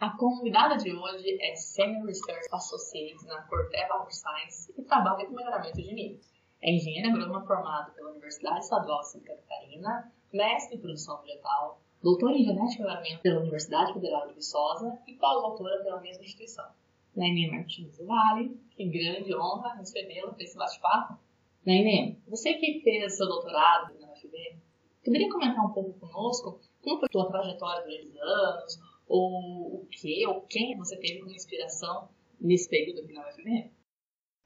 A convidada de hoje é Senior Research Associate na Corteva Science e trabalha com melhoramento de nível. É engenheira agrônoma formada pela Universidade Estadual de Santa Catarina, mestre em produção vegetal, doutora em genética e melhoramento pela Universidade Federal de Viçosa e pós-doutora pela mesma instituição. Naime Martins Vale, que grande honra recebê-la para esse bate-papo. Naime, você que fez seu doutorado na UFB, poderia comentar um pouco conosco como foi a sua trajetória durante os anos, ou o que, ou quem você teve como inspiração nesse período aqui na UFB?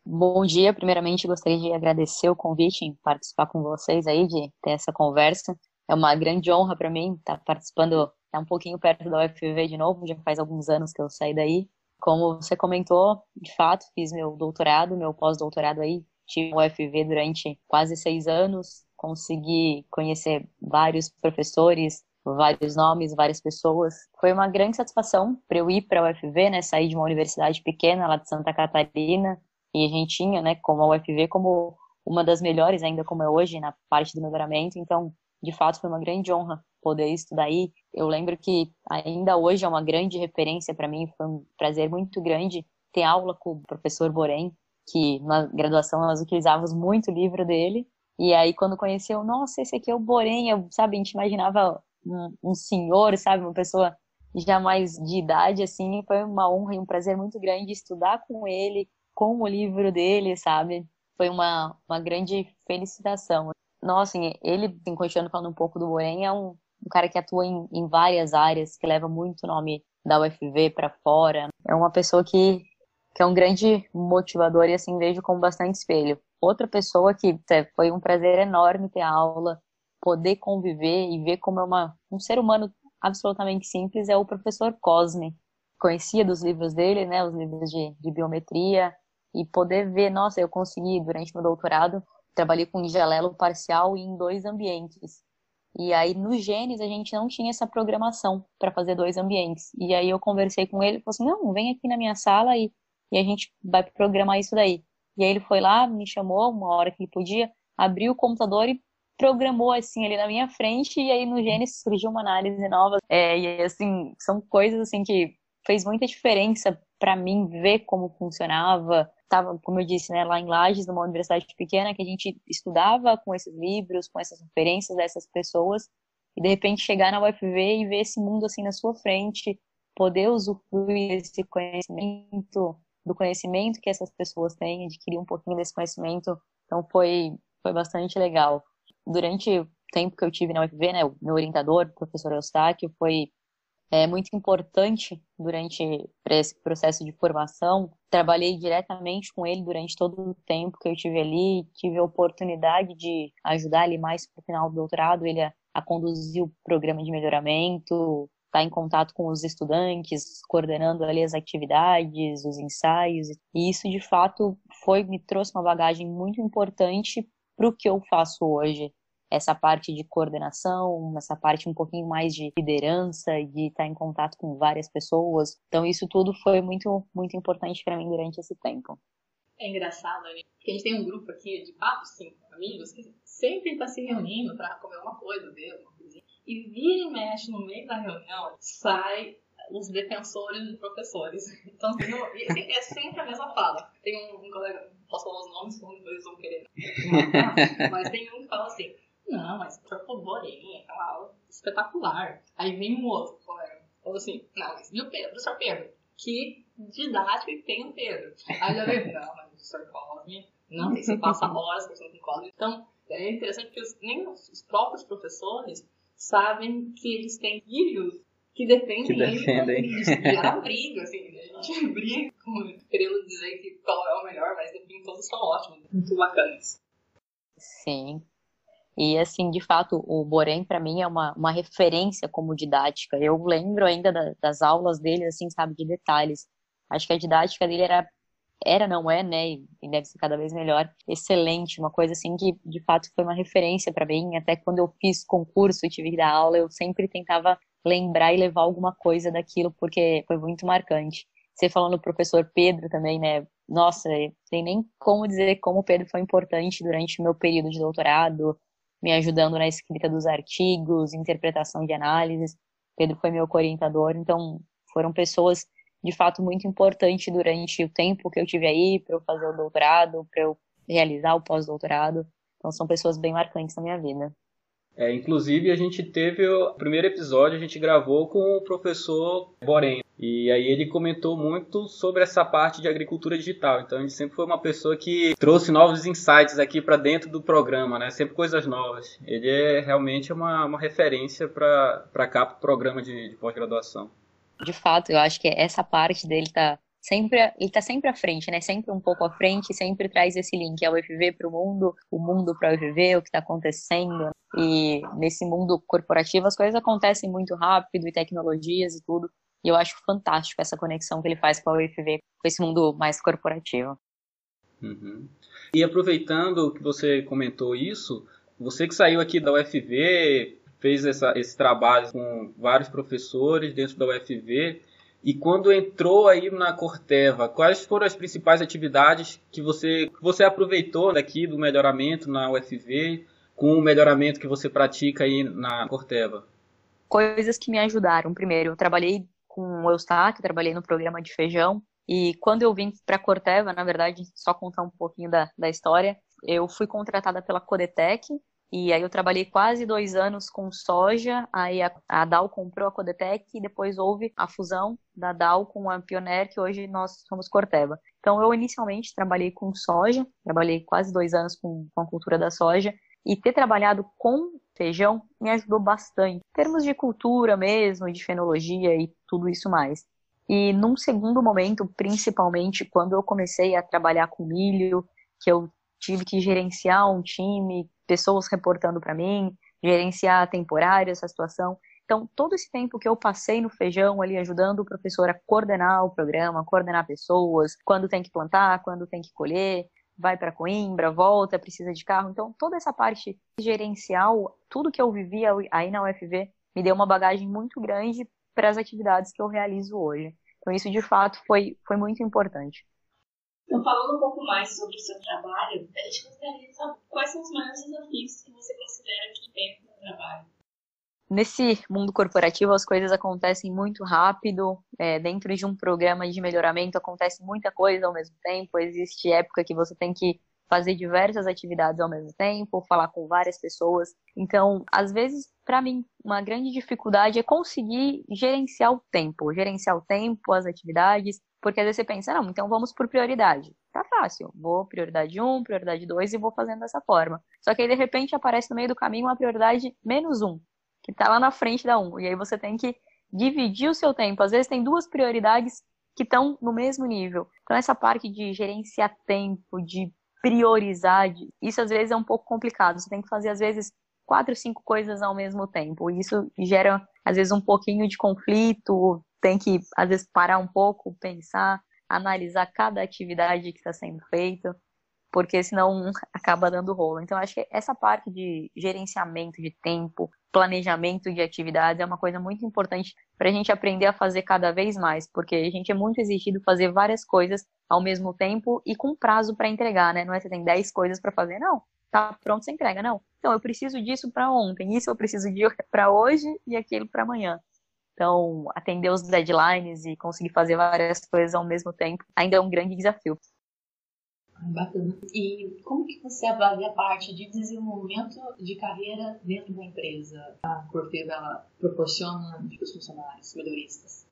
Bom dia, primeiramente gostaria de agradecer o convite em participar com vocês aí, de ter essa conversa. É uma grande honra para mim estar participando, estar um pouquinho perto da UFV de novo, já faz alguns anos que eu saí daí. Como você comentou, de fato, fiz meu doutorado, meu pós-doutorado aí, tive UFV durante quase seis anos, consegui conhecer vários professores, vários nomes, várias pessoas. Foi uma grande satisfação para eu ir para a UFV, né, sair de uma universidade pequena lá de Santa Catarina, e a gente tinha, né, como a UFV como uma das melhores ainda como é hoje na parte do melhoramento, então, de fato, foi uma grande honra poder estudar aí. Eu lembro que ainda hoje é uma grande referência para mim, foi um prazer muito grande ter aula com o professor Borém, que na graduação nós utilizávamos muito o livro dele, e aí quando conheceu, nossa, esse aqui é o Borém, eu, sabe, a gente imaginava um, um senhor, sabe, uma pessoa já mais de idade, assim, foi uma honra e um prazer muito grande estudar com ele, com o livro dele, sabe? Foi uma, uma grande felicitação. Nossa, assim, ele, assim, continuando falando um pouco do Borém, é um, um cara que atua em, em várias áreas, que leva muito nome da UFV para fora. É uma pessoa que, que é um grande motivador e, assim, vejo como bastante espelho. Outra pessoa que é, foi um prazer enorme ter aula, poder conviver e ver como é uma, um ser humano absolutamente simples é o professor Cosme. Conhecia dos livros dele, né, os livros de, de biometria, e poder ver, nossa, eu consegui, durante meu doutorado, trabalhei com jalelo parcial em dois ambientes. E aí, no Genes, a gente não tinha essa programação para fazer dois ambientes. E aí, eu conversei com ele e falei assim: não, vem aqui na minha sala e, e a gente vai programar isso daí. E aí, ele foi lá, me chamou, uma hora que ele podia, abriu o computador e programou assim ali na minha frente e aí no Gênesis surgiu uma análise nova. É, e assim são coisas assim que fez muita diferença para mim ver como funcionava. Estava como eu disse né lá em Lages numa universidade pequena que a gente estudava com esses livros com essas referências dessas pessoas e de repente chegar na UFV e ver esse mundo assim na sua frente poder usufruir desse conhecimento do conhecimento que essas pessoas têm adquirir um pouquinho desse conhecimento. Então foi foi bastante legal durante o tempo que eu tive na UFV, né, o meu orientador, o professor Eustáquio, foi é, muito importante durante esse processo de formação. Trabalhei diretamente com ele durante todo o tempo que eu tive ali, tive a oportunidade de ajudar ele mais para o final do doutorado, ele a, a conduzir o programa de melhoramento, estar tá em contato com os estudantes, coordenando ali as atividades, os ensaios, e isso de fato foi me trouxe uma bagagem muito importante para o que eu faço hoje. Essa parte de coordenação, essa parte um pouquinho mais de liderança, de estar em contato com várias pessoas. Então, isso tudo foi muito, muito importante para mim durante esse tempo. É engraçado, né? Porque a gente tem um grupo aqui de quatro, cinco amigos que sempre está se reunindo para comer uma coisa, ver uma coisinha. E vira e mexe no meio da reunião, sai os defensores de professores. Então, é sempre a mesma fala. Tem um, um colega, posso falar os nomes, como eles vão querer mas tem um que fala assim, não, mas favor, é uma aula espetacular. Aí vem um outro colega, falou assim, não, mas e o Pedro, o Sr. Pedro? Que didático tem o Pedro? Aí já veio, não, mas o Sr. Cosme, não, você passa horas conversando com o Cosme. Então, é interessante que os, nem os próprios professores sabem que eles têm filhos que defendem, que defendem. ele a briga, assim, a gente briga querendo dizer que qual é o melhor, mas enfim, todos são ótimos, muito bacanas. Sim. E assim, de fato, o Borém para mim é uma, uma referência como didática. Eu lembro ainda da, das aulas dele, assim, sabe, de detalhes. Acho que a didática dele era, era não é, né, e deve ser cada vez melhor, excelente. Uma coisa assim que, de fato, foi uma referência para mim. Até quando eu fiz concurso e tive que dar aula, eu sempre tentava lembrar e levar alguma coisa daquilo, porque foi muito marcante. Você falando do professor Pedro também, né? Nossa, tem nem como dizer como o Pedro foi importante durante o meu período de doutorado, me ajudando na escrita dos artigos, interpretação de análises. Pedro foi meu orientador, então Foram pessoas de fato muito importantes durante o tempo que eu tive aí para eu fazer o doutorado, para eu realizar o pós-doutorado. Então são pessoas bem marcantes na minha vida. É, inclusive a gente teve o primeiro episódio, a gente gravou com o professor Borém. E aí ele comentou muito sobre essa parte de agricultura digital. Então ele sempre foi uma pessoa que trouxe novos insights aqui para dentro do programa, né? Sempre coisas novas. Ele é realmente uma, uma referência para cá, para o programa de, de pós-graduação. De fato, eu acho que essa parte dele tá sempre ele está sempre à frente, né? Sempre um pouco à frente, sempre traz esse link, é o UFV para o mundo, o mundo para o UFV, o que está acontecendo. E nesse mundo corporativo as coisas acontecem muito rápido e tecnologias e tudo. E eu acho fantástico essa conexão que ele faz com a UFV, com esse mundo mais corporativo. Uhum. E aproveitando que você comentou isso, você que saiu aqui da UFV, fez essa, esse trabalho com vários professores dentro da UFV, e quando entrou aí na Corteva, quais foram as principais atividades que você, você aproveitou daqui do melhoramento na UFV com o melhoramento que você pratica aí na Corteva? Coisas que me ajudaram. Primeiro, eu trabalhei com o Eustáquio, trabalhei no programa de feijão. E quando eu vim para a Corteva, na verdade, só contar um pouquinho da, da história, eu fui contratada pela Codetec, e aí eu trabalhei quase dois anos com soja, aí a, a Dow comprou a Codetec e depois houve a fusão da Dow com a Pioneer, que hoje nós somos Corteva. Então eu inicialmente trabalhei com soja, trabalhei quase dois anos com, com a cultura da soja, e ter trabalhado com feijão me ajudou bastante, em termos de cultura mesmo, de fenologia e tudo isso mais. E num segundo momento, principalmente quando eu comecei a trabalhar com milho, que eu tive que gerenciar um time, pessoas reportando para mim, gerenciar temporário essa situação. Então, todo esse tempo que eu passei no feijão ali ajudando o professor a coordenar o programa, coordenar pessoas, quando tem que plantar, quando tem que colher, vai para Coimbra, volta, precisa de carro. Então, toda essa parte gerencial, tudo que eu vivia aí na UFV, me deu uma bagagem muito grande para as atividades que eu realizo hoje. Então, isso de fato foi, foi muito importante. Então, falando um pouco mais sobre o seu trabalho, a gente gostaria de saber quais são os maiores desafios que você considera que tem no trabalho. Nesse mundo corporativo, as coisas acontecem muito rápido. É, dentro de um programa de melhoramento, acontece muita coisa ao mesmo tempo. Existe época que você tem que fazer diversas atividades ao mesmo tempo, falar com várias pessoas. Então, às vezes, para mim, uma grande dificuldade é conseguir gerenciar o tempo, gerenciar o tempo, as atividades, porque às vezes você pensa, não, então vamos por prioridade. Tá fácil. Vou prioridade 1, prioridade 2 e vou fazendo dessa forma. Só que aí, de repente, aparece no meio do caminho uma prioridade menos 1, que tá lá na frente da 1. E aí você tem que dividir o seu tempo. Às vezes tem duas prioridades que estão no mesmo nível. Então, essa parte de gerenciar tempo, de priorizar, isso às vezes é um pouco complicado. Você tem que fazer, às vezes, quatro, cinco coisas ao mesmo tempo. E isso gera, às vezes, um pouquinho de conflito, tem que, às vezes, parar um pouco, pensar, analisar cada atividade que está sendo feita, porque senão acaba dando rolo. Então, acho que essa parte de gerenciamento de tempo, planejamento de atividades é uma coisa muito importante para a gente aprender a fazer cada vez mais, porque a gente é muito exigido fazer várias coisas ao mesmo tempo e com prazo para entregar, né? Não é você tem 10 coisas para fazer, não. Tá pronto, você entrega, não. Então, eu preciso disso para ontem, isso eu preciso de para hoje e aquilo para amanhã. Então, atender os deadlines e conseguir fazer várias coisas ao mesmo tempo ainda é um grande desafio. Bacana. E como que você avalia a parte de desenvolvimento de carreira dentro da empresa? A Corteva proporciona para os funcionários, melhoristas?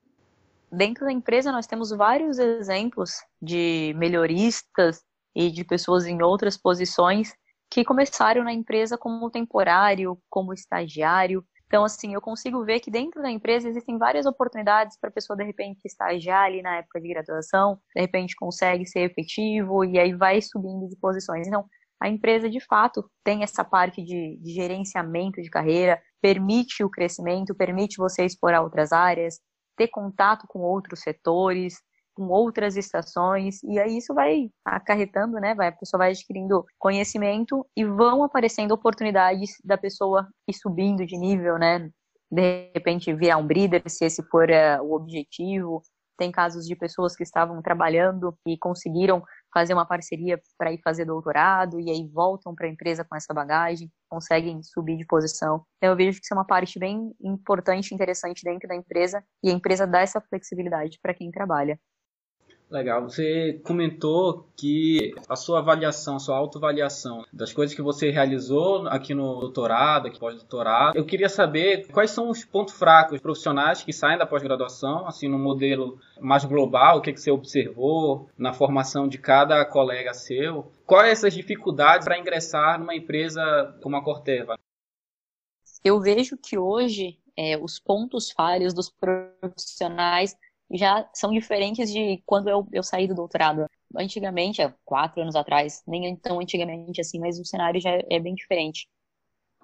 Dentro da empresa nós temos vários exemplos de melhoristas e de pessoas em outras posições que começaram na empresa como temporário, como estagiário, então, assim, eu consigo ver que dentro da empresa existem várias oportunidades para a pessoa, de repente, estagiar ali na época de graduação, de repente consegue ser efetivo e aí vai subindo de posições. Então, a empresa, de fato, tem essa parte de, de gerenciamento de carreira, permite o crescimento, permite você explorar outras áreas, ter contato com outros setores, com outras estações, e aí isso vai acarretando, né? Vai, a pessoa vai adquirindo conhecimento e vão aparecendo oportunidades da pessoa ir subindo de nível, né? De repente virar um breeder, se esse for uh, o objetivo. Tem casos de pessoas que estavam trabalhando e conseguiram fazer uma parceria para ir fazer doutorado e aí voltam para a empresa com essa bagagem, conseguem subir de posição. Então eu vejo que isso é uma parte bem importante interessante dentro da empresa e a empresa dá essa flexibilidade para quem trabalha. Legal. Você comentou que a sua avaliação, a sua autoavaliação das coisas que você realizou aqui no doutorado, aqui pós-doutorado, eu queria saber quais são os pontos fracos profissionais que saem da pós-graduação, assim, no modelo mais global, o que, que você observou na formação de cada colega seu. Quais essas dificuldades para ingressar numa empresa como a Corteva? Eu vejo que hoje é, os pontos falhos dos profissionais já são diferentes de quando eu, eu saí do doutorado. Antigamente, há quatro anos atrás, nem tão antigamente assim, mas o cenário já é bem diferente.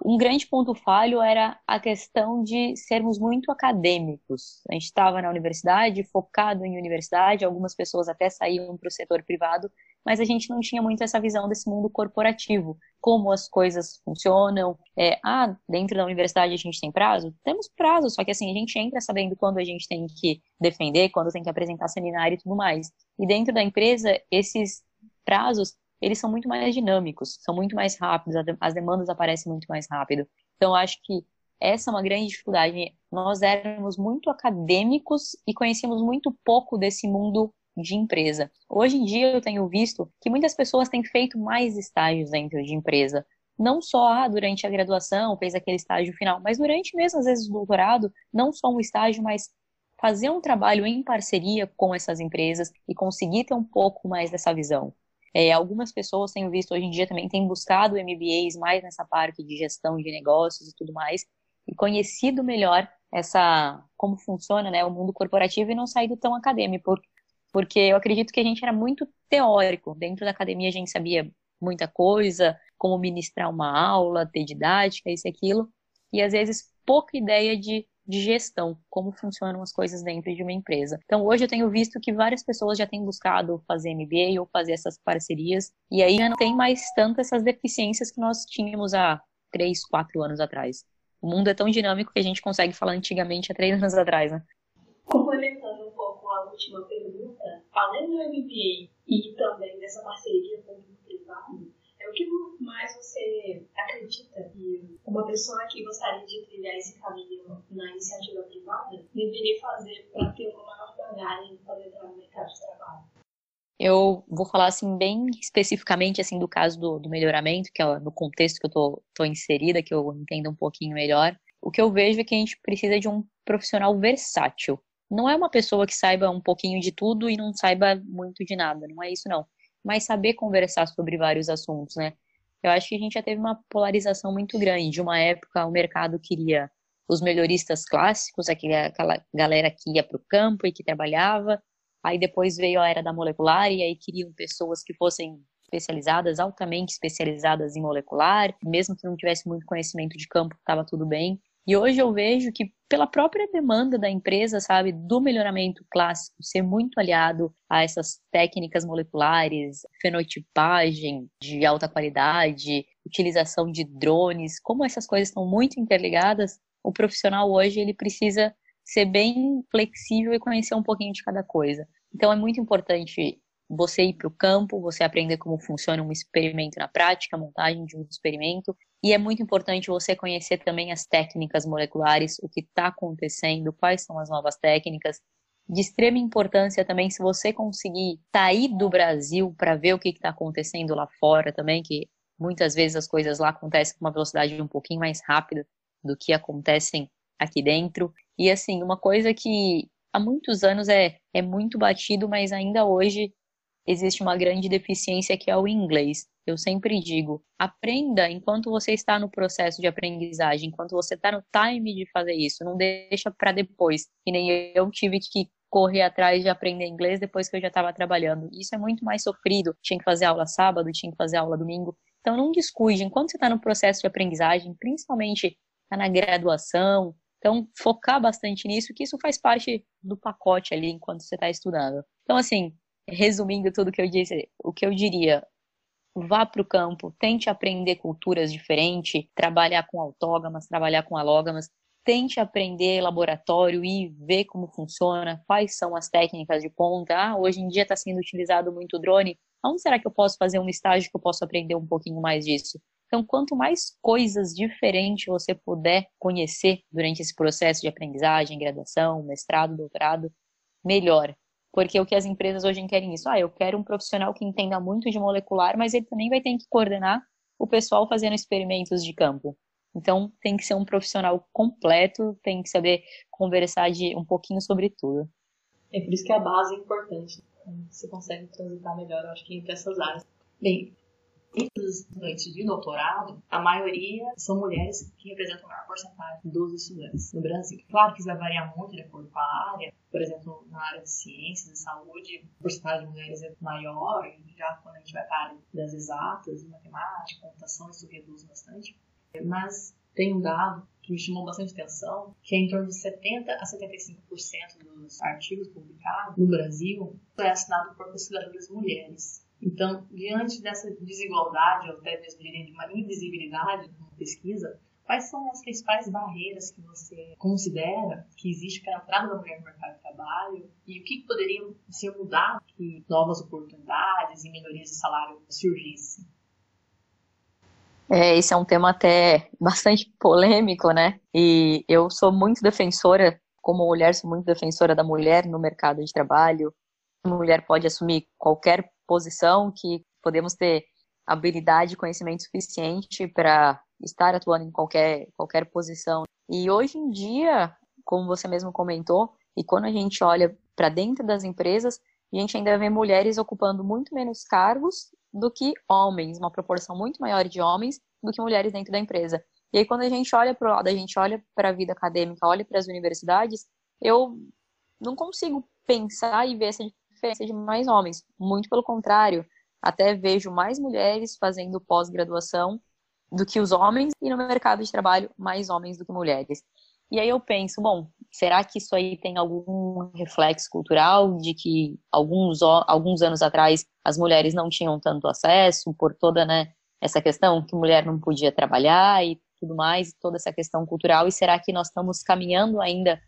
Um grande ponto falho era a questão de sermos muito acadêmicos. A gente estava na universidade, focado em universidade, algumas pessoas até saíam para o setor privado, mas a gente não tinha muito essa visão desse mundo corporativo, como as coisas funcionam. É, ah, dentro da universidade a gente tem prazo? Temos prazo, só que assim, a gente entra sabendo quando a gente tem que defender, quando tem que apresentar seminário e tudo mais. E dentro da empresa, esses prazos eles são muito mais dinâmicos, são muito mais rápidos, as demandas aparecem muito mais rápido. Então, acho que essa é uma grande dificuldade. Nós éramos muito acadêmicos e conhecíamos muito pouco desse mundo de empresa. Hoje em dia, eu tenho visto que muitas pessoas têm feito mais estágios dentro de empresa. Não só ah, durante a graduação, fez aquele estágio final, mas durante mesmo, às vezes, o doutorado, não só um estágio, mas fazer um trabalho em parceria com essas empresas e conseguir ter um pouco mais dessa visão. É, algumas pessoas tenho visto hoje em dia também têm buscado MBAs mais nessa parte de gestão de negócios e tudo mais e conhecido melhor essa como funciona né, o mundo corporativo e não saído tão acadêmico, porque eu acredito que a gente era muito teórico. Dentro da academia a gente sabia muita coisa, como ministrar uma aula, ter didática, isso e aquilo, e às vezes pouca ideia de de gestão, como funcionam as coisas dentro de uma empresa. Então, hoje eu tenho visto que várias pessoas já têm buscado fazer MBA ou fazer essas parcerias, e aí já não tem mais tanto essas deficiências que nós tínhamos há três, quatro anos atrás. O mundo é tão dinâmico que a gente consegue falar antigamente há três anos atrás, né? Complementando um pouco a última pergunta, além do MBA e também dessa parceria público-privado, o que mais você acredita que uma pessoa que gostaria de trilhar esse caminho na iniciativa privada deveria fazer para ter uma maior bagagem para entrar no mercado de trabalho? Eu vou falar assim bem especificamente assim do caso do, do melhoramento, que é no contexto que eu tô, tô inserida, que eu entendo um pouquinho melhor. O que eu vejo é que a gente precisa de um profissional versátil. Não é uma pessoa que saiba um pouquinho de tudo e não saiba muito de nada, não é isso não mas saber conversar sobre vários assuntos, né? Eu acho que a gente já teve uma polarização muito grande. Uma época o mercado queria os melhoristas clássicos, aquela galera que ia para o campo e que trabalhava. Aí depois veio a era da molecular e aí queriam pessoas que fossem especializadas, altamente especializadas em molecular, mesmo que não tivesse muito conhecimento de campo, estava tudo bem. E hoje eu vejo que, pela própria demanda da empresa, sabe, do melhoramento clássico, ser muito aliado a essas técnicas moleculares, fenotipagem de alta qualidade, utilização de drones, como essas coisas estão muito interligadas, o profissional hoje ele precisa ser bem flexível e conhecer um pouquinho de cada coisa. Então é muito importante você ir para o campo, você aprender como funciona um experimento na prática, a montagem de um experimento, e é muito importante você conhecer também as técnicas moleculares, o que está acontecendo, quais são as novas técnicas. De extrema importância também, se você conseguir sair do Brasil para ver o que está acontecendo lá fora também, que muitas vezes as coisas lá acontecem com uma velocidade um pouquinho mais rápida do que acontecem aqui dentro. E assim, uma coisa que há muitos anos é, é muito batido, mas ainda hoje existe uma grande deficiência que é o inglês. Eu sempre digo, aprenda enquanto você está no processo de aprendizagem, enquanto você está no time de fazer isso, não deixa para depois. Que nem eu tive que correr atrás de aprender inglês depois que eu já estava trabalhando. Isso é muito mais sofrido. Tinha que fazer aula sábado, tinha que fazer aula domingo. Então não descuide, enquanto você está no processo de aprendizagem, principalmente está na graduação, então focar bastante nisso, que isso faz parte do pacote ali enquanto você está estudando. Então assim, resumindo tudo que eu disse, o que eu diria, vá para o campo, tente aprender culturas diferentes, trabalhar com autógamas, trabalhar com alógamas, tente aprender laboratório e ver como funciona, quais são as técnicas de ponta. Ah, hoje em dia está sendo utilizado muito drone. Onde será que eu posso fazer um estágio que eu posso aprender um pouquinho mais disso? Então, quanto mais coisas diferentes você puder conhecer durante esse processo de aprendizagem, graduação, mestrado, doutorado, melhor. Porque o que as empresas hoje querem isso, ah, eu quero um profissional que entenda muito de molecular, mas ele também vai ter que coordenar o pessoal fazendo experimentos de campo. Então, tem que ser um profissional completo, tem que saber conversar de um pouquinho sobre tudo. É por isso que a base é importante. Você consegue transitar melhor, eu acho que entre essas áreas. Bem, estudantes de doutorado, a maioria são mulheres que representam a maior porcentagem dos estudantes no Brasil. Claro que isso vai variar muito de acordo com a área. Por exemplo, na área de ciências e saúde, a porcentagem de mulheres é maior. Já quando a gente vai para a área das exatas, matemática, computação, isso reduz bastante. Mas tem um dado que me chamou bastante atenção, que é em torno de 70 a 75% dos artigos publicados no Brasil foi assinado por pesquisadoras mulheres. Então, diante dessa desigualdade, ou até mesmo diria de uma invisibilidade na pesquisa, quais são as principais barreiras que você considera que existe para a entrada da mulher no mercado de trabalho e o que poderia ser mudado que novas oportunidades e melhorias de salário surgissem? É, esse é um tema até bastante polêmico, né? E eu sou muito defensora, como mulher, sou muito defensora da mulher no mercado de trabalho. A mulher pode assumir qualquer posição, que podemos ter habilidade e conhecimento suficiente para estar atuando em qualquer, qualquer posição. E hoje em dia, como você mesmo comentou, e quando a gente olha para dentro das empresas, a gente ainda vê mulheres ocupando muito menos cargos do que homens, uma proporção muito maior de homens do que mulheres dentro da empresa. E aí, quando a gente olha para o lado, a gente olha para a vida acadêmica, olha para as universidades, eu não consigo pensar e ver essa diferença de mais homens. Muito pelo contrário, até vejo mais mulheres fazendo pós-graduação do que os homens e no mercado de trabalho mais homens do que mulheres. E aí eu penso, bom, será que isso aí tem algum reflexo cultural de que alguns, alguns anos atrás as mulheres não tinham tanto acesso por toda né, essa questão que mulher não podia trabalhar e tudo mais, toda essa questão cultural? E será que nós estamos caminhando ainda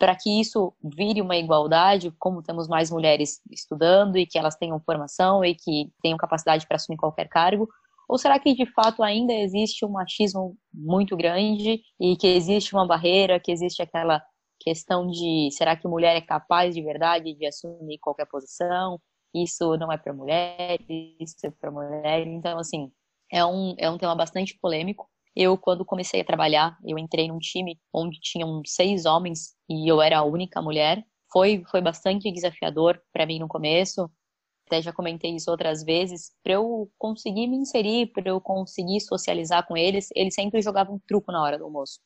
para que isso vire uma igualdade, como temos mais mulheres estudando e que elas tenham formação e que tenham capacidade para assumir qualquer cargo? Ou será que de fato ainda existe um machismo muito grande e que existe uma barreira, que existe aquela questão de será que mulher é capaz de verdade de assumir qualquer posição? Isso não é para mulher, isso é para mulher. Então, assim, é um, é um tema bastante polêmico. Eu, quando comecei a trabalhar, eu entrei num time onde tinham seis homens e eu era a única mulher. Foi, foi bastante desafiador para mim no começo. Até já comentei isso outras vezes. Para eu conseguir me inserir, para eu conseguir socializar com eles, eles sempre jogavam truco na hora do almoço.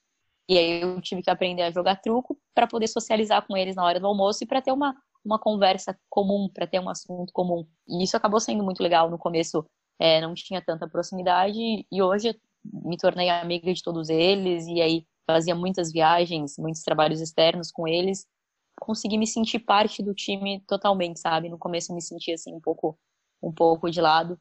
E aí eu tive que aprender a jogar truco para poder socializar com eles na hora do almoço e para ter uma, uma conversa comum, para ter um assunto comum. E isso acabou sendo muito legal no começo. É, não tinha tanta proximidade e hoje me tornei amiga de todos eles e aí fazia muitas viagens, muitos trabalhos externos com eles. Consegui me sentir parte do time totalmente, sabe? No começo eu me sentia assim um pouco, um pouco de lado.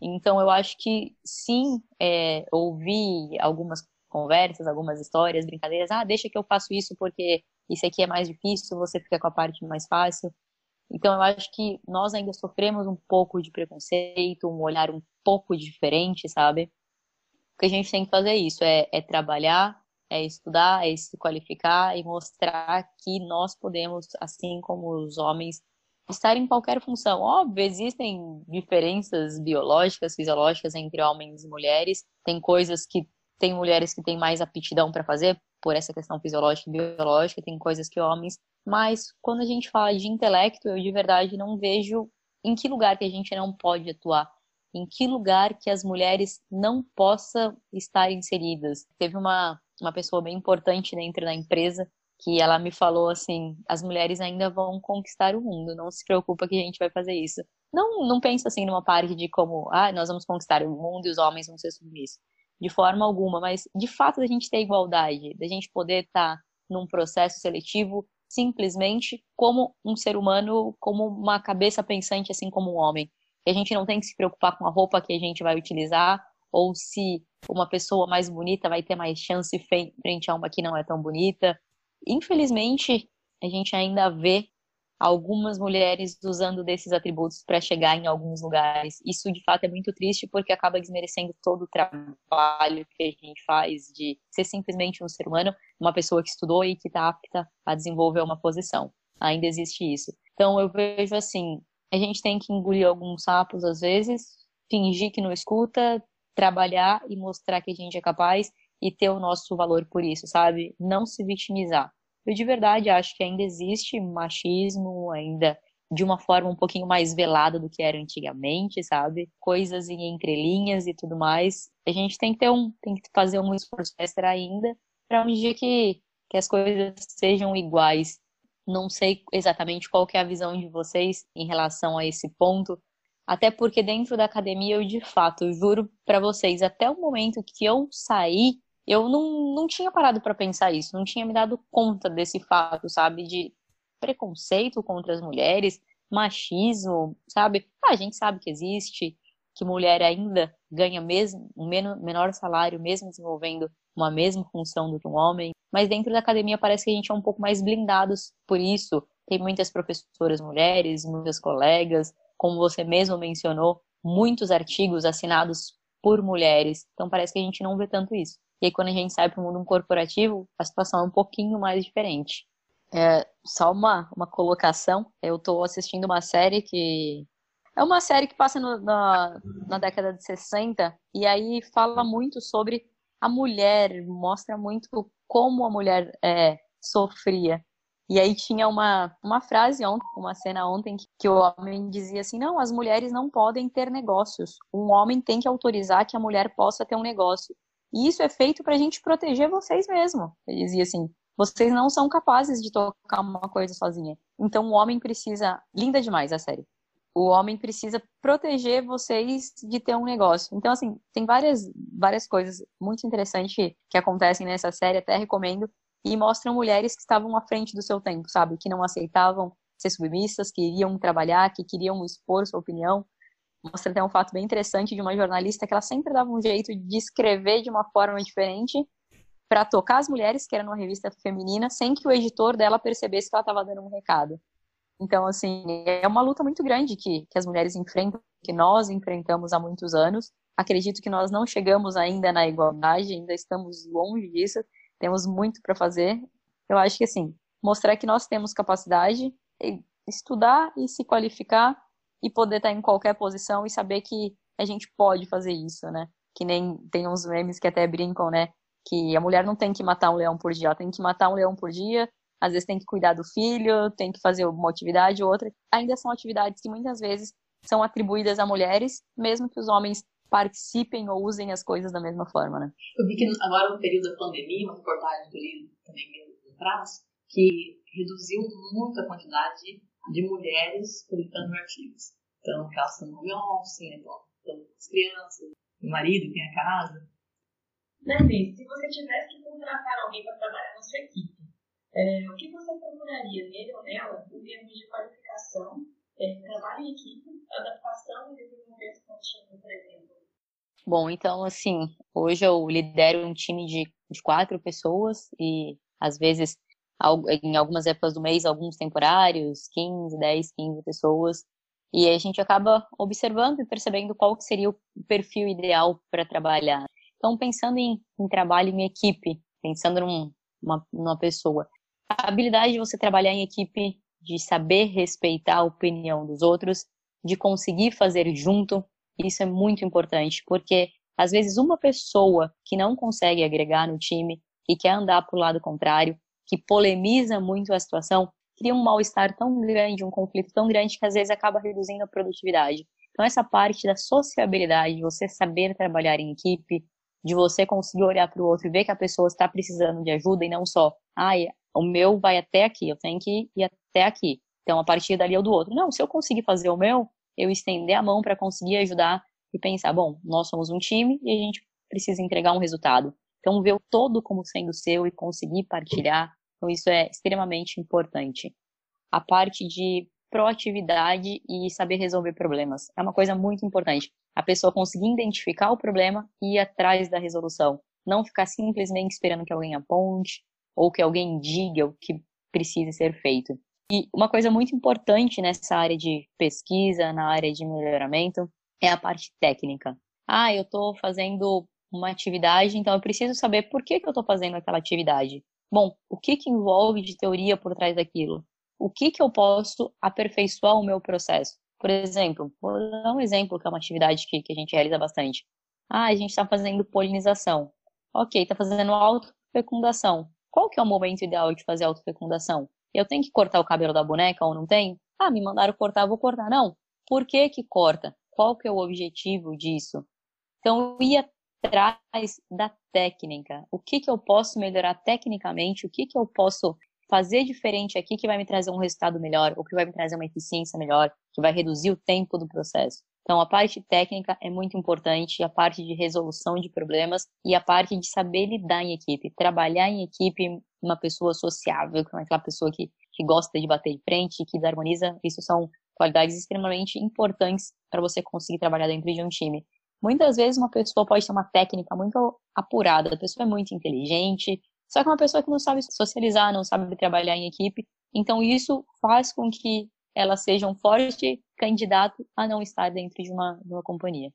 Então eu acho que sim, é, ouvi algumas conversas, algumas histórias, brincadeiras. Ah, deixa que eu faço isso porque isso aqui é mais difícil, você fica com a parte mais fácil. Então eu acho que nós ainda sofremos um pouco de preconceito, um olhar um pouco diferente, sabe? O que a gente tem que fazer é isso, é, é trabalhar, é estudar, é se qualificar e mostrar que nós podemos, assim como os homens, estar em qualquer função. Óbvio, existem diferenças biológicas, fisiológicas entre homens e mulheres. Tem coisas que tem mulheres que têm mais aptidão para fazer por essa questão fisiológica e biológica, tem coisas que homens, mas quando a gente fala de intelecto, eu de verdade não vejo em que lugar que a gente não pode atuar em que lugar que as mulheres não possam estar inseridas. Teve uma, uma pessoa bem importante dentro da empresa que ela me falou assim: as mulheres ainda vão conquistar o mundo, não se preocupa que a gente vai fazer isso. Não, não pensa assim numa parte de como, ah, nós vamos conquistar o mundo e os homens vão ser submissos. De forma alguma, mas de fato a gente ter igualdade, da gente poder estar num processo seletivo simplesmente como um ser humano, como uma cabeça pensante, assim como um homem que a gente não tem que se preocupar com a roupa que a gente vai utilizar, ou se uma pessoa mais bonita vai ter mais chance frente a uma que não é tão bonita. Infelizmente, a gente ainda vê algumas mulheres usando desses atributos para chegar em alguns lugares. Isso de fato é muito triste porque acaba desmerecendo todo o trabalho que a gente faz de ser simplesmente um ser humano, uma pessoa que estudou e que está apta a desenvolver uma posição. Ainda existe isso. Então eu vejo assim, a gente tem que engolir alguns sapos às vezes, fingir que não escuta, trabalhar e mostrar que a gente é capaz e ter o nosso valor por isso, sabe? Não se vitimizar. Eu de verdade acho que ainda existe machismo, ainda de uma forma um pouquinho mais velada do que era antigamente, sabe? Coisas em entrelinhas e tudo mais. A gente tem que ter um, tem que fazer um esforço extra ainda para um dia que, que as coisas sejam iguais. Não sei exatamente qual é a visão de vocês em relação a esse ponto, até porque dentro da academia eu de fato juro para vocês, até o momento que eu saí eu não, não tinha parado para pensar isso, não tinha me dado conta desse fato, sabe? De preconceito contra as mulheres, machismo, sabe? Ah, a gente sabe que existe, que mulher ainda ganha mesmo um menor salário, mesmo desenvolvendo uma mesma função do que um homem. Mas dentro da academia parece que a gente é um pouco mais blindados por isso. Tem muitas professoras mulheres, muitas colegas, como você mesmo mencionou, muitos artigos assinados por mulheres. Então parece que a gente não vê tanto isso. E aí, quando a gente sai para o mundo corporativo, a situação é um pouquinho mais diferente. É, só uma, uma colocação, eu estou assistindo uma série que... É uma série que passa no, na, na década de 60, e aí fala muito sobre a mulher, mostra muito como a mulher é, sofria. E aí tinha uma, uma frase ontem, uma cena ontem, que, que o homem dizia assim, não, as mulheres não podem ter negócios. Um homem tem que autorizar que a mulher possa ter um negócio. E isso é feito para a gente proteger vocês mesmo. Ele dizia assim: vocês não são capazes de tocar uma coisa sozinha. Então o homem precisa. Linda demais a série. O homem precisa proteger vocês de ter um negócio. Então, assim, tem várias, várias coisas muito interessantes que acontecem nessa série, até recomendo, e mostram mulheres que estavam à frente do seu tempo, sabe? Que não aceitavam ser submissas, que iriam trabalhar, que queriam expor sua opinião, mostra até um fato bem interessante de uma jornalista que ela sempre dava um jeito de escrever de uma forma diferente para tocar as mulheres, que era numa revista feminina, sem que o editor dela percebesse que ela estava dando um recado. Então, assim, é uma luta muito grande que, que as mulheres enfrentam, que nós enfrentamos há muitos anos. Acredito que nós não chegamos ainda na igualdade, ainda estamos longe disso, temos muito para fazer. Eu acho que, assim, mostrar que nós temos capacidade, estudar e se qualificar e poder estar em qualquer posição e saber que a gente pode fazer isso, né? Que nem tem uns memes que até brincam, né? Que a mulher não tem que matar um leão por dia, ela tem que matar um leão por dia, às vezes tem que cuidar do filho, tem que fazer uma atividade ou outra. Ainda são atividades que muitas vezes são atribuídas a mulheres, mesmo que os homens participem ou usem as coisas da mesma forma, né? Eu vi que agora no período da pandemia, uma reportagem que eu li também atrás, que reduziu muito a quantidade de mulheres publicando artigos. Então, que elas estão no office, né? Estão com as crianças, o marido tem a casa. Nancy, se você tivesse que contratar alguém para trabalhar na sua equipe, é, o que você procuraria nele ou nela em termos de qualificação, é, trabalho em equipe, adaptação e desenvolvimento contínuo, por exemplo? Bom, então, assim, hoje eu lidero um time de, de quatro pessoas e, às vezes, em algumas épocas do mês, alguns temporários, 15, 10, 15 pessoas. E a gente acaba observando e percebendo qual que seria o perfil ideal para trabalhar. Então, pensando em, em, trabalho em equipe, pensando numa, numa pessoa, a habilidade de você trabalhar em equipe, de saber respeitar a opinião dos outros, de conseguir fazer junto, isso é muito importante, porque às vezes uma pessoa que não consegue agregar no time e quer andar para o lado contrário, que polemiza muito a situação, cria um mal-estar tão grande, um conflito tão grande que às vezes acaba reduzindo a produtividade. Então essa parte da sociabilidade, de você saber trabalhar em equipe, de você conseguir olhar para o outro e ver que a pessoa está precisando de ajuda e não só, ai, o meu vai até aqui, eu tenho que ir até aqui. Então a partir dali é o do outro. Não, se eu conseguir fazer o meu, eu estender a mão para conseguir ajudar e pensar, bom, nós somos um time e a gente precisa entregar um resultado. Então, ver o todo como sendo seu e conseguir partilhar, então isso é extremamente importante. A parte de proatividade e saber resolver problemas é uma coisa muito importante. A pessoa conseguir identificar o problema e ir atrás da resolução. Não ficar simplesmente esperando que alguém aponte ou que alguém diga o que precisa ser feito. E uma coisa muito importante nessa área de pesquisa, na área de melhoramento, é a parte técnica. Ah, eu estou fazendo uma atividade, então eu preciso saber por que, que eu estou fazendo aquela atividade. Bom, o que, que envolve de teoria por trás daquilo? O que, que eu posso aperfeiçoar o meu processo? Por exemplo, vou dar um exemplo que é uma atividade que, que a gente realiza bastante. Ah, a gente está fazendo polinização. Ok, está fazendo autofecundação. Qual que é o momento ideal de fazer autofecundação? Eu tenho que cortar o cabelo da boneca ou não tenho? Ah, me mandaram cortar, vou cortar. Não. Por que que corta? Qual que é o objetivo disso? Então, ir atrás da técnica. O que que eu posso melhorar tecnicamente? O que que eu posso fazer diferente aqui que vai me trazer um resultado melhor, ou que vai me trazer uma eficiência melhor, que vai reduzir o tempo do processo. Então, a parte técnica é muito importante, a parte de resolução de problemas e a parte de saber lidar em equipe, trabalhar em equipe, uma pessoa sociável, é aquela pessoa que, que gosta de bater de frente, que desarmoniza, isso são qualidades extremamente importantes para você conseguir trabalhar dentro de um time. Muitas vezes uma pessoa pode ter uma técnica muito apurada, a pessoa é muito inteligente, só que é uma pessoa que não sabe socializar, não sabe trabalhar em equipe. Então isso faz com que ela seja um forte candidato a não estar dentro de uma, de uma companhia.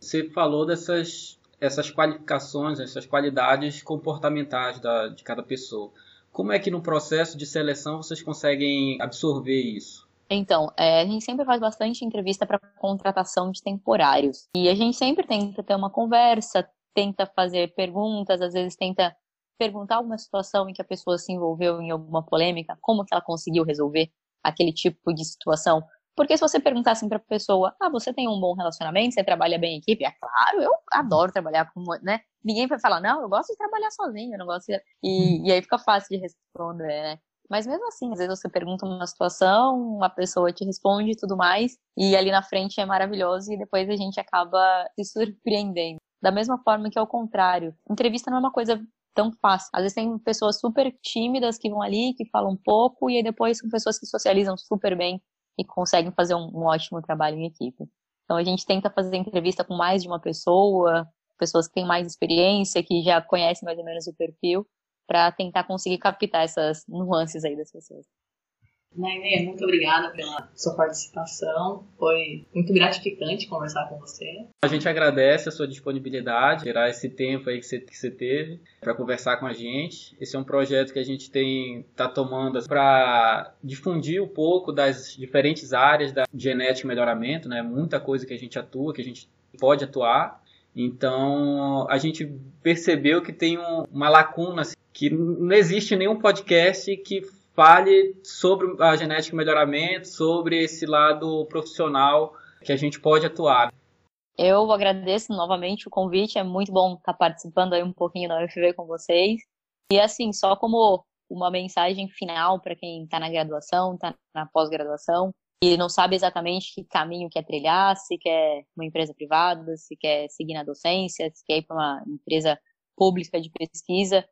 Você falou dessas essas qualificações, essas qualidades comportamentais da, de cada pessoa. Como é que no processo de seleção vocês conseguem absorver isso? Então, é, a gente sempre faz bastante entrevista para contratação de temporários. E a gente sempre tenta ter uma conversa, tenta fazer perguntas, às vezes tenta perguntar alguma situação em que a pessoa se envolveu em alguma polêmica, como que ela conseguiu resolver aquele tipo de situação. Porque se você perguntar assim para a pessoa, ah, você tem um bom relacionamento, você trabalha bem em equipe? É claro, eu adoro trabalhar com, né? Ninguém vai falar, não, eu gosto de trabalhar sozinho, eu não gosto de... E, e aí fica fácil de responder, né? Mas mesmo assim, às vezes você pergunta uma situação, uma pessoa te responde e tudo mais, e ali na frente é maravilhoso e depois a gente acaba se surpreendendo. Da mesma forma que é o contrário. Entrevista não é uma coisa tão fácil. Às vezes tem pessoas super tímidas que vão ali, que falam pouco, e aí depois são pessoas que socializam super bem e conseguem fazer um, um ótimo trabalho em equipe. Então a gente tenta fazer entrevista com mais de uma pessoa, pessoas que têm mais experiência, que já conhecem mais ou menos o perfil, para tentar conseguir captar essas nuances aí das pessoas. Nainê, muito obrigada pela sua participação. Foi muito gratificante conversar com você. A gente agradece a sua disponibilidade, tirar esse tempo aí que você, que você teve para conversar com a gente. Esse é um projeto que a gente tem tá tomando para difundir um pouco das diferentes áreas da genética e melhoramento, né? Muita coisa que a gente atua, que a gente pode atuar. Então, a gente percebeu que tem um, uma lacuna, assim, que não existe nenhum podcast que fale sobre a genética e melhoramento, sobre esse lado profissional que a gente pode atuar. Eu agradeço novamente o convite, é muito bom estar participando aí um pouquinho da UFV com vocês. E assim, só como uma mensagem final para quem está na graduação, está na pós-graduação e não sabe exatamente que caminho quer trilhar, se quer uma empresa privada, se quer seguir na docência, se quer ir para uma empresa pública de pesquisa.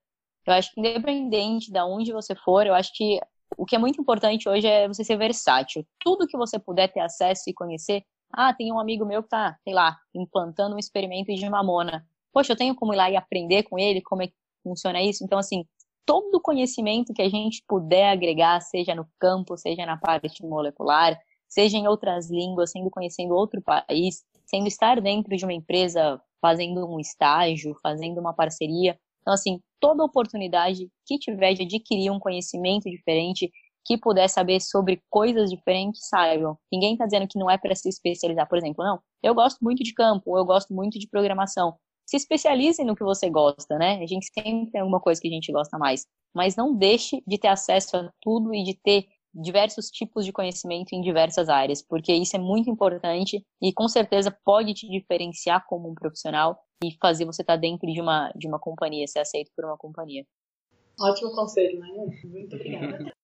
Eu acho que independente de onde você for, eu acho que o que é muito importante hoje é você ser versátil. Tudo que você puder ter acesso e conhecer. Ah, tem um amigo meu que tá, sei lá, implantando um experimento de mamona. Poxa, eu tenho como ir lá e aprender com ele como é que funciona isso. Então, assim, todo o conhecimento que a gente puder agregar, seja no campo, seja na parte molecular, seja em outras línguas, sendo conhecendo outro país, sendo estar dentro de uma empresa, fazendo um estágio, fazendo uma parceria. Então, assim, toda oportunidade que tiver de adquirir um conhecimento diferente, que puder saber sobre coisas diferentes, saibam. Ninguém está dizendo que não é para se especializar, por exemplo, não. Eu gosto muito de campo, eu gosto muito de programação. Se especialize no que você gosta, né? A gente sempre tem alguma coisa que a gente gosta mais. Mas não deixe de ter acesso a tudo e de ter diversos tipos de conhecimento em diversas áreas, porque isso é muito importante e com certeza pode te diferenciar como um profissional e fazer você estar tá dentro de uma, de uma companhia, ser aceito por uma companhia. Ótimo conselho, né? Muito obrigada.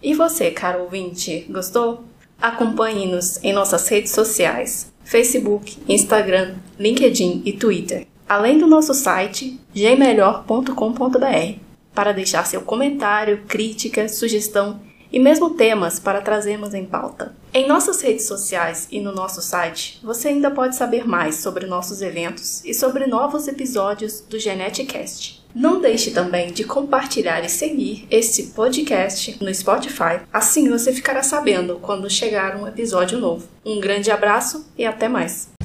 E você, caro ouvinte, gostou? Acompanhe-nos em nossas redes sociais: Facebook, Instagram, LinkedIn e Twitter, além do nosso site gmelhor.com.br, para deixar seu comentário, crítica, sugestão e mesmo temas para trazermos em pauta. Em nossas redes sociais e no nosso site, você ainda pode saber mais sobre nossos eventos e sobre novos episódios do Geneticast. Não deixe também de compartilhar e seguir este podcast no Spotify, assim você ficará sabendo quando chegar um episódio novo. Um grande abraço e até mais!